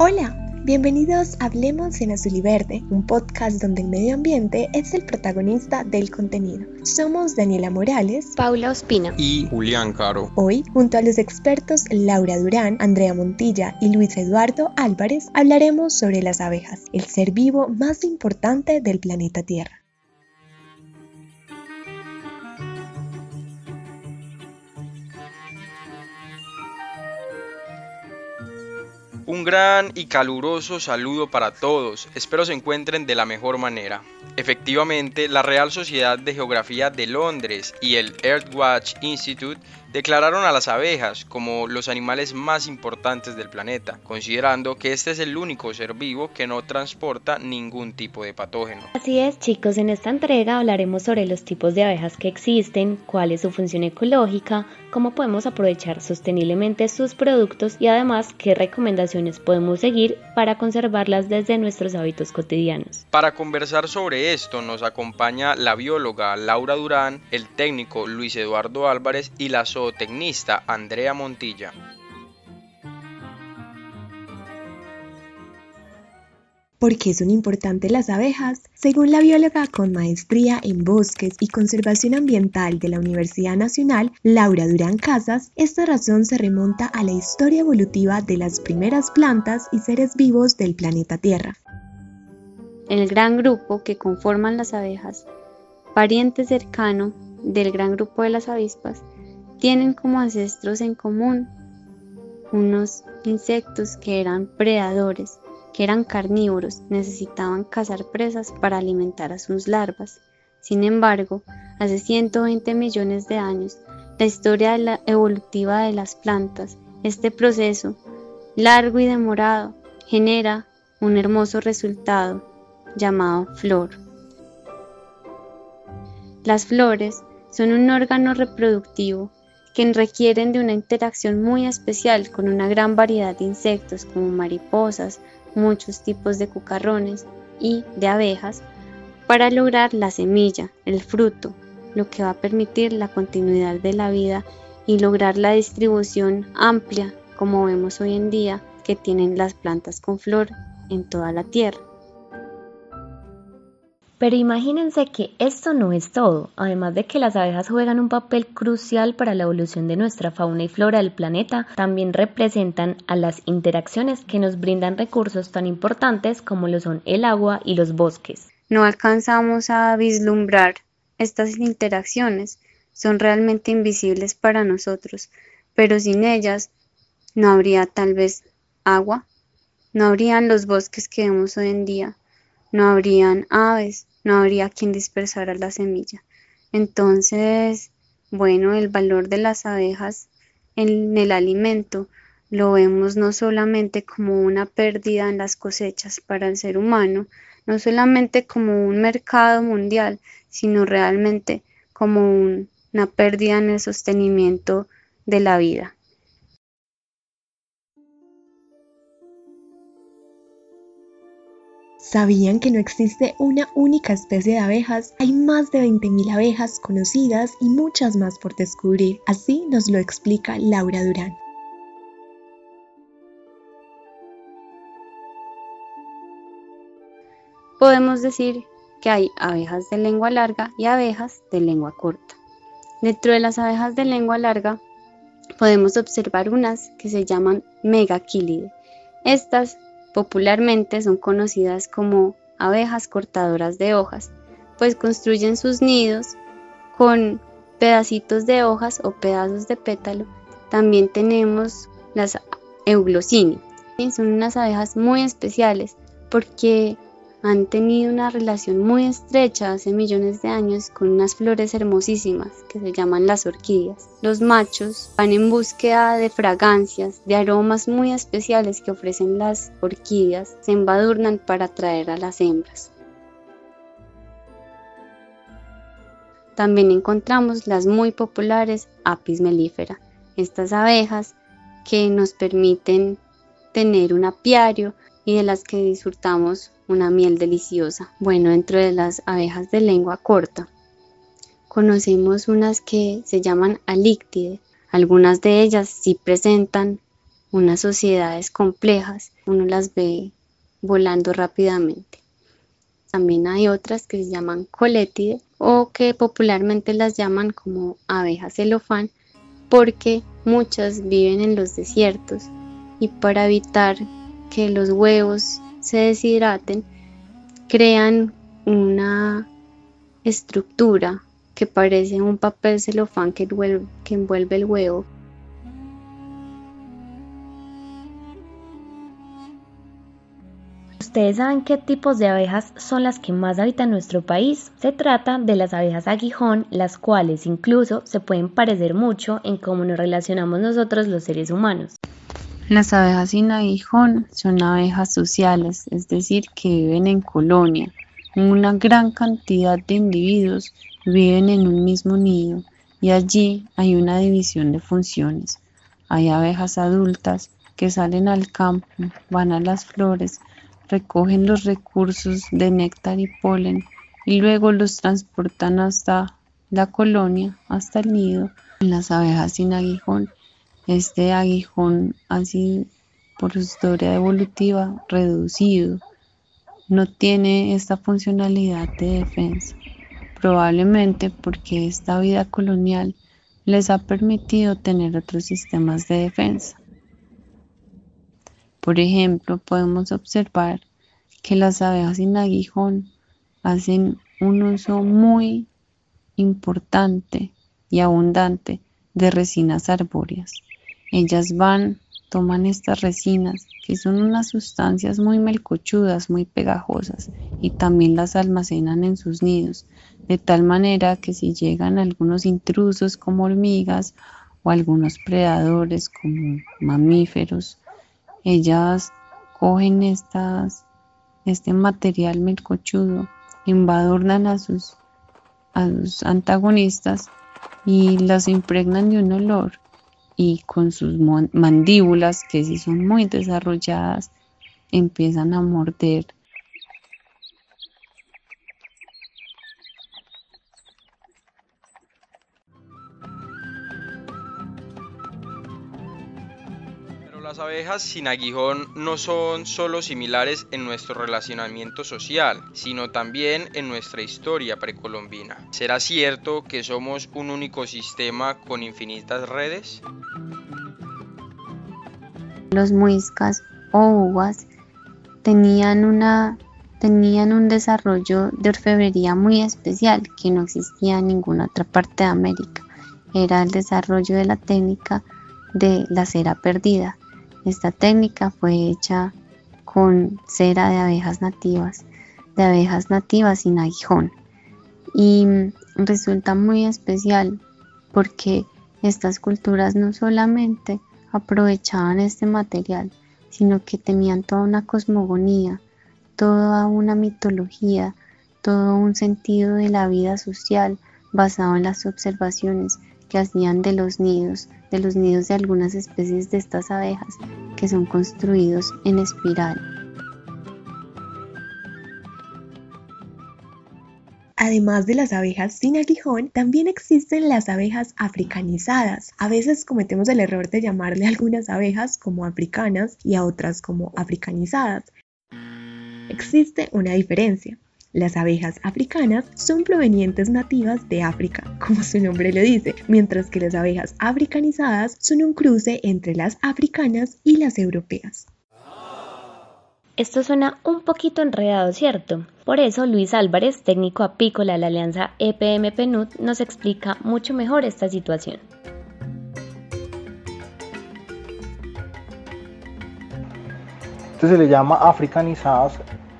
Hola, bienvenidos a Hablemos en Azul y Verde, un podcast donde el medio ambiente es el protagonista del contenido. Somos Daniela Morales, Paula Ospina y Julián Caro. Hoy, junto a los expertos Laura Durán, Andrea Montilla y Luis Eduardo Álvarez, hablaremos sobre las abejas, el ser vivo más importante del planeta Tierra. Un gran y caluroso saludo para todos, espero se encuentren de la mejor manera. Efectivamente, la Real Sociedad de Geografía de Londres y el Earthwatch Institute declararon a las abejas como los animales más importantes del planeta, considerando que este es el único ser vivo que no transporta ningún tipo de patógeno. Así es, chicos, en esta entrega hablaremos sobre los tipos de abejas que existen, cuál es su función ecológica, cómo podemos aprovechar sosteniblemente sus productos y además qué recomendaciones podemos seguir para conservarlas desde nuestros hábitos cotidianos. Para conversar sobre esto nos acompaña la bióloga Laura Durán, el técnico Luis Eduardo Álvarez y la zootecnista Andrea Montilla. ¿Por qué son importantes las abejas? Según la bióloga con maestría en bosques y conservación ambiental de la Universidad Nacional, Laura Durán Casas, esta razón se remonta a la historia evolutiva de las primeras plantas y seres vivos del planeta Tierra. El gran grupo que conforman las abejas, pariente cercano del gran grupo de las avispas, tienen como ancestros en común unos insectos que eran predadores, que eran carnívoros, necesitaban cazar presas para alimentar a sus larvas. Sin embargo, hace 120 millones de años, la historia evolutiva de las plantas, este proceso largo y demorado, genera un hermoso resultado llamado flor. Las flores son un órgano reproductivo que requieren de una interacción muy especial con una gran variedad de insectos como mariposas, muchos tipos de cucarrones y de abejas para lograr la semilla, el fruto, lo que va a permitir la continuidad de la vida y lograr la distribución amplia como vemos hoy en día que tienen las plantas con flor en toda la tierra. Pero imagínense que esto no es todo, además de que las abejas juegan un papel crucial para la evolución de nuestra fauna y flora del planeta, también representan a las interacciones que nos brindan recursos tan importantes como lo son el agua y los bosques. No alcanzamos a vislumbrar estas interacciones, son realmente invisibles para nosotros, pero sin ellas no habría tal vez agua, no habrían los bosques que vemos hoy en día, no habrían aves, no habría quien dispersara la semilla. Entonces, bueno, el valor de las abejas en el alimento lo vemos no solamente como una pérdida en las cosechas para el ser humano, no solamente como un mercado mundial, sino realmente como una pérdida en el sostenimiento de la vida. ¿Sabían que no existe una única especie de abejas? Hay más de 20.000 abejas conocidas y muchas más por descubrir. Así nos lo explica Laura Durán. Podemos decir que hay abejas de lengua larga y abejas de lengua corta. Dentro de las abejas de lengua larga podemos observar unas que se llaman megaquilidae. Estas Popularmente son conocidas como abejas cortadoras de hojas, pues construyen sus nidos con pedacitos de hojas o pedazos de pétalo. También tenemos las Euglosini. Son unas abejas muy especiales porque han tenido una relación muy estrecha hace millones de años con unas flores hermosísimas que se llaman las orquídeas. Los machos van en búsqueda de fragancias, de aromas muy especiales que ofrecen las orquídeas, se embadurnan para atraer a las hembras. También encontramos las muy populares Apis mellifera, estas abejas que nos permiten tener un apiario y de las que disfrutamos una miel deliciosa. Bueno, dentro de las abejas de lengua corta, conocemos unas que se llaman alíctide. Algunas de ellas sí presentan unas sociedades complejas, uno las ve volando rápidamente. También hay otras que se llaman colétide o que popularmente las llaman como abejas celofán porque muchas viven en los desiertos y para evitar que los huevos se deshidraten crean una estructura que parece un papel celofán que envuelve, el huevo ¿Ustedes saben qué tipos de abejas son las que más habitan nuestro país? Se trata de las abejas aguijón, las cuales incluso se pueden parecer mucho en cómo nos relacionamos nosotros los seres humanos. Las abejas sin aguijón son abejas sociales, es decir, que viven en colonia. Una gran cantidad de individuos viven en un mismo nido y allí hay una división de funciones. Hay abejas adultas que salen al campo, van a las flores, recogen los recursos de néctar y polen y luego los transportan hasta la colonia, hasta el nido. Las abejas sin aguijón, este aguijón así por su historia evolutiva reducido, no tiene esta funcionalidad de defensa, probablemente porque esta vida colonial les ha permitido tener otros sistemas de defensa. Por ejemplo, podemos observar que las abejas sin aguijón hacen un uso muy importante y abundante de resinas arbóreas. Ellas van, toman estas resinas, que son unas sustancias muy melcochudas, muy pegajosas, y también las almacenan en sus nidos, de tal manera que si llegan algunos intrusos como hormigas o algunos predadores como mamíferos, ellas cogen estas, este material melcochudo, embadurnan a sus, a sus antagonistas y las impregnan de un olor y con sus mandíbulas, que si son muy desarrolladas, empiezan a morder abejas sin aguijón no son solo similares en nuestro relacionamiento social, sino también en nuestra historia precolombina. ¿Será cierto que somos un único sistema con infinitas redes? Los muiscas o uvas tenían una tenían un desarrollo de orfebrería muy especial que no existía en ninguna otra parte de América. Era el desarrollo de la técnica de la cera perdida, esta técnica fue hecha con cera de abejas nativas, de abejas nativas sin aguijón. Y resulta muy especial porque estas culturas no solamente aprovechaban este material, sino que tenían toda una cosmogonía, toda una mitología, todo un sentido de la vida social basado en las observaciones que hacían de los nidos, de los nidos de algunas especies de estas abejas que son construidos en espiral. Además de las abejas sin aguijón, también existen las abejas africanizadas. A veces cometemos el error de llamarle a algunas abejas como africanas y a otras como africanizadas. Existe una diferencia. Las abejas africanas son provenientes nativas de África, como su nombre lo dice, mientras que las abejas africanizadas son un cruce entre las africanas y las europeas. Esto suena un poquito enredado, ¿cierto? Por eso Luis Álvarez, técnico apícola de la alianza EPM-PNUD, nos explica mucho mejor esta situación. Esto se le llama africanizadas,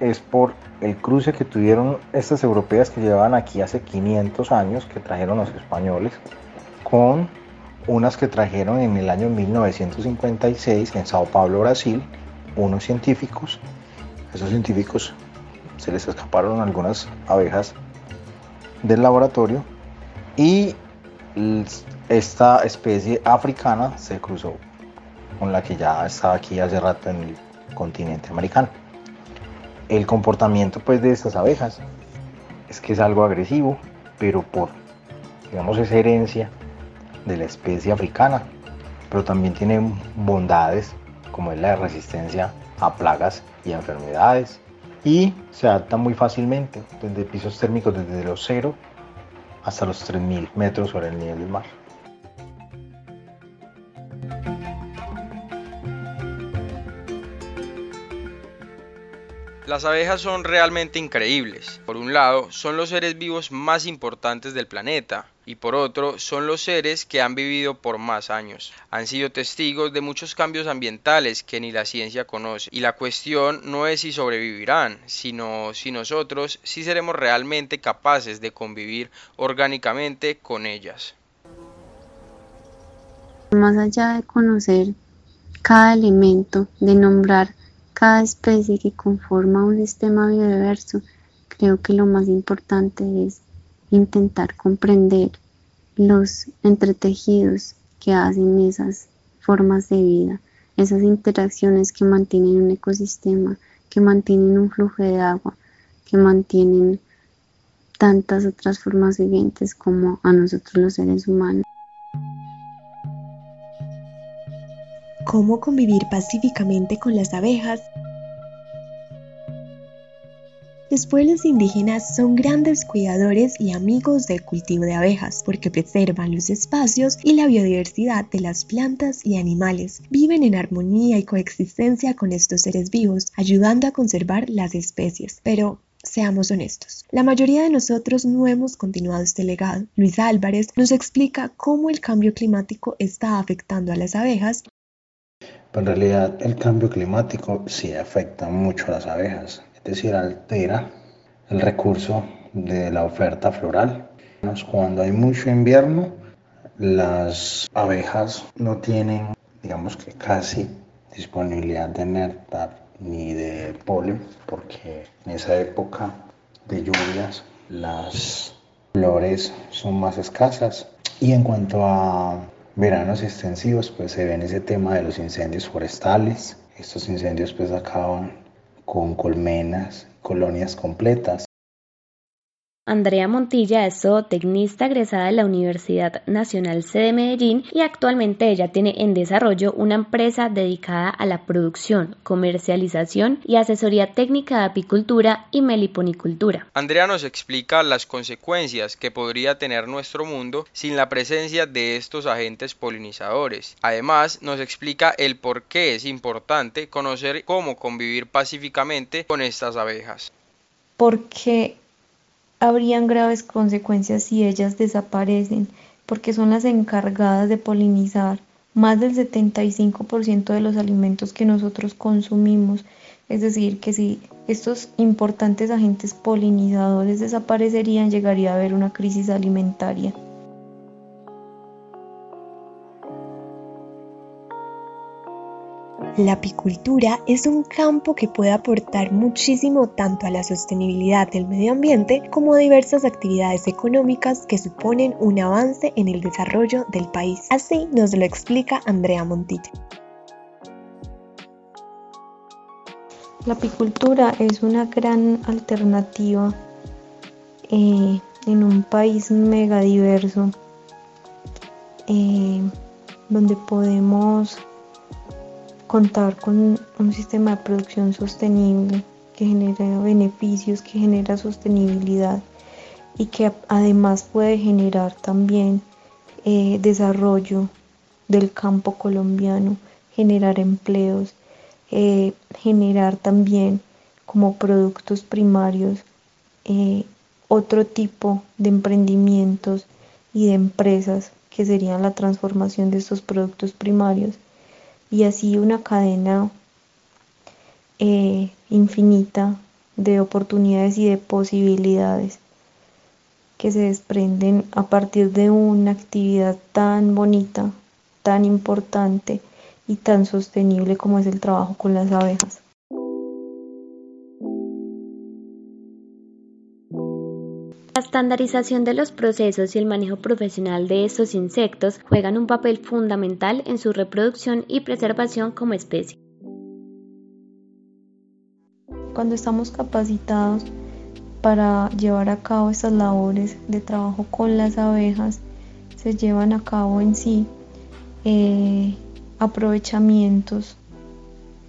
es por el cruce que tuvieron estas europeas que llevaban aquí hace 500 años, que trajeron los españoles, con unas que trajeron en el año 1956 en Sao Paulo, Brasil, unos científicos. Esos científicos se les escaparon algunas abejas del laboratorio y esta especie africana se cruzó con la que ya estaba aquí hace rato en el continente americano el comportamiento pues de estas abejas. Es que es algo agresivo, pero por digamos esa herencia de la especie africana. Pero también tiene bondades como es la resistencia a plagas y enfermedades. Y se adapta muy fácilmente desde pisos térmicos desde los 0 hasta los 3000 metros sobre el nivel del mar. Las abejas son realmente increíbles. Por un lado, son los seres vivos más importantes del planeta y por otro, son los seres que han vivido por más años. Han sido testigos de muchos cambios ambientales que ni la ciencia conoce. Y la cuestión no es si sobrevivirán, sino si nosotros sí seremos realmente capaces de convivir orgánicamente con ellas. Más allá de conocer cada elemento, de nombrar cada especie que conforma un sistema biodiverso, creo que lo más importante es intentar comprender los entretejidos que hacen esas formas de vida, esas interacciones que mantienen un ecosistema, que mantienen un flujo de agua, que mantienen tantas otras formas vivientes como a nosotros los seres humanos. cómo convivir pacíficamente con las abejas. Los pueblos indígenas son grandes cuidadores y amigos del cultivo de abejas porque preservan los espacios y la biodiversidad de las plantas y animales. Viven en armonía y coexistencia con estos seres vivos, ayudando a conservar las especies. Pero Seamos honestos, la mayoría de nosotros no hemos continuado este legado. Luis Álvarez nos explica cómo el cambio climático está afectando a las abejas en realidad el cambio climático sí afecta mucho a las abejas, decir, altera el recurso de la oferta floral. Cuando hay mucho invierno, las abejas no tienen, digamos que casi disponibilidad de néctar ni de polen, porque en esa época de lluvias las flores son más escasas. Y en cuanto a veranos extensivos, pues se ven ese tema de los incendios forestales. Estos incendios pues acaban con colmenas, colonias completas. Andrea Montilla es zootecnista egresada de la Universidad Nacional C de Medellín y actualmente ella tiene en desarrollo una empresa dedicada a la producción, comercialización y asesoría técnica de apicultura y meliponicultura. Andrea nos explica las consecuencias que podría tener nuestro mundo sin la presencia de estos agentes polinizadores. Además, nos explica el por qué es importante conocer cómo convivir pacíficamente con estas abejas. Porque habrían graves consecuencias si ellas desaparecen, porque son las encargadas de polinizar más del 75% de los alimentos que nosotros consumimos. Es decir, que si estos importantes agentes polinizadores desaparecerían, llegaría a haber una crisis alimentaria. La apicultura es un campo que puede aportar muchísimo tanto a la sostenibilidad del medio ambiente como a diversas actividades económicas que suponen un avance en el desarrollo del país. Así nos lo explica Andrea Montilla. La apicultura es una gran alternativa eh, en un país mega diverso eh, donde podemos contar con un sistema de producción sostenible que genera beneficios, que genera sostenibilidad y que además puede generar también eh, desarrollo del campo colombiano, generar empleos, eh, generar también como productos primarios eh, otro tipo de emprendimientos y de empresas que serían la transformación de estos productos primarios y así una cadena eh, infinita de oportunidades y de posibilidades que se desprenden a partir de una actividad tan bonita, tan importante y tan sostenible como es el trabajo con las abejas. Estandarización de los procesos y el manejo profesional de estos insectos juegan un papel fundamental en su reproducción y preservación como especie. Cuando estamos capacitados para llevar a cabo estas labores de trabajo con las abejas, se llevan a cabo en sí eh, aprovechamientos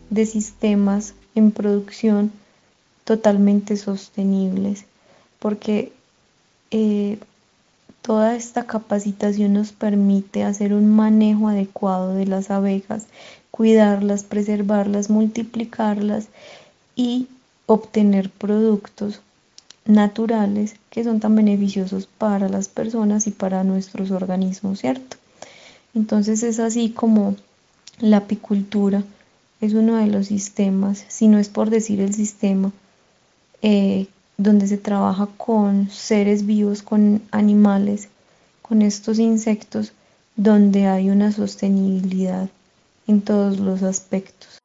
de sistemas en producción totalmente sostenibles, porque eh, toda esta capacitación nos permite hacer un manejo adecuado de las abejas, cuidarlas, preservarlas, multiplicarlas y obtener productos naturales que son tan beneficiosos para las personas y para nuestros organismos, ¿cierto? Entonces es así como la apicultura es uno de los sistemas, si no es por decir el sistema, eh, donde se trabaja con seres vivos, con animales, con estos insectos, donde hay una sostenibilidad en todos los aspectos.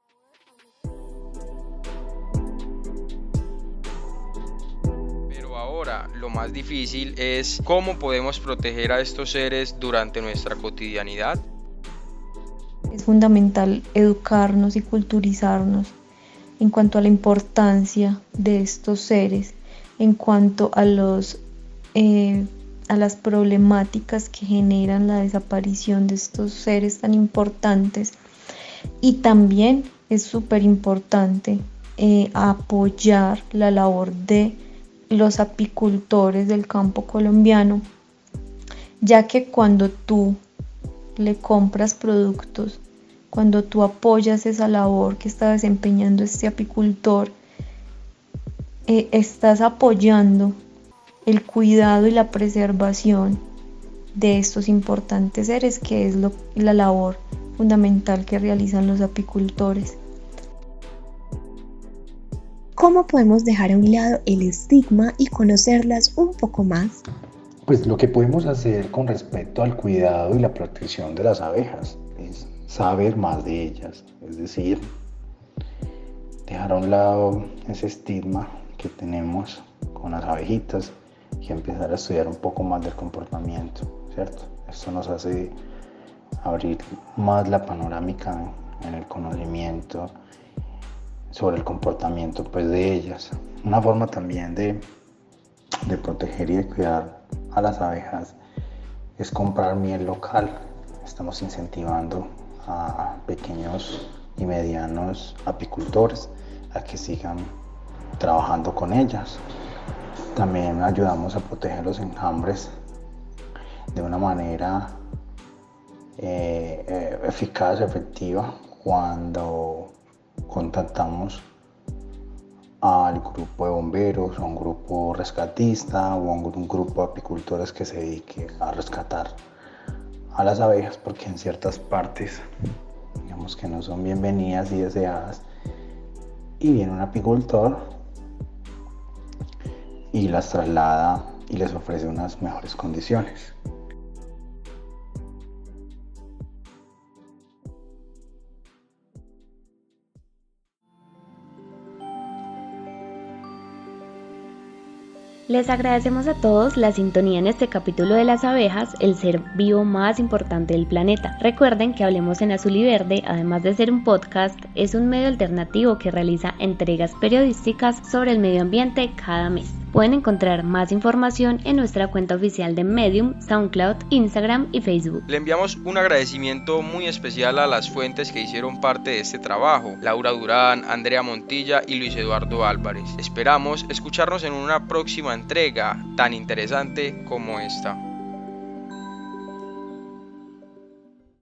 Pero ahora lo más difícil es cómo podemos proteger a estos seres durante nuestra cotidianidad. Es fundamental educarnos y culturizarnos en cuanto a la importancia de estos seres, en cuanto a los eh, a las problemáticas que generan la desaparición de estos seres tan importantes. Y también es súper importante eh, apoyar la labor de los apicultores del campo colombiano ya que cuando tú le compras productos cuando tú apoyas esa labor que está desempeñando este apicultor, eh, estás apoyando el cuidado y la preservación de estos importantes seres, que es la labor fundamental que realizan los apicultores. ¿Cómo podemos dejar a un lado el estigma y conocerlas un poco más? Pues lo que podemos hacer con respecto al cuidado y la protección de las abejas es saber más de ellas, es decir, dejar a un lado ese estigma que tenemos con las abejitas y empezar a estudiar un poco más del comportamiento, ¿cierto? Esto nos hace abrir más la panorámica en el conocimiento sobre el comportamiento pues, de ellas. Una forma también de, de proteger y de cuidar a las abejas es comprar miel local. Estamos incentivando a pequeños y medianos apicultores a que sigan trabajando con ellas. También ayudamos a proteger los enjambres de una manera eh, eh, eficaz, efectiva, cuando contactamos al grupo de bomberos, a un grupo rescatista o a un grupo de apicultores que se dedique a rescatar a las abejas porque en ciertas partes digamos que no son bienvenidas y deseadas y viene un apicultor y las traslada y les ofrece unas mejores condiciones. Les agradecemos a todos la sintonía en este capítulo de las abejas, el ser vivo más importante del planeta. Recuerden que Hablemos en Azul y Verde, además de ser un podcast, es un medio alternativo que realiza entregas periodísticas sobre el medio ambiente cada mes. Pueden encontrar más información en nuestra cuenta oficial de Medium, SoundCloud, Instagram y Facebook. Le enviamos un agradecimiento muy especial a las fuentes que hicieron parte de este trabajo, Laura Durán, Andrea Montilla y Luis Eduardo Álvarez. Esperamos escucharnos en una próxima entrega tan interesante como esta.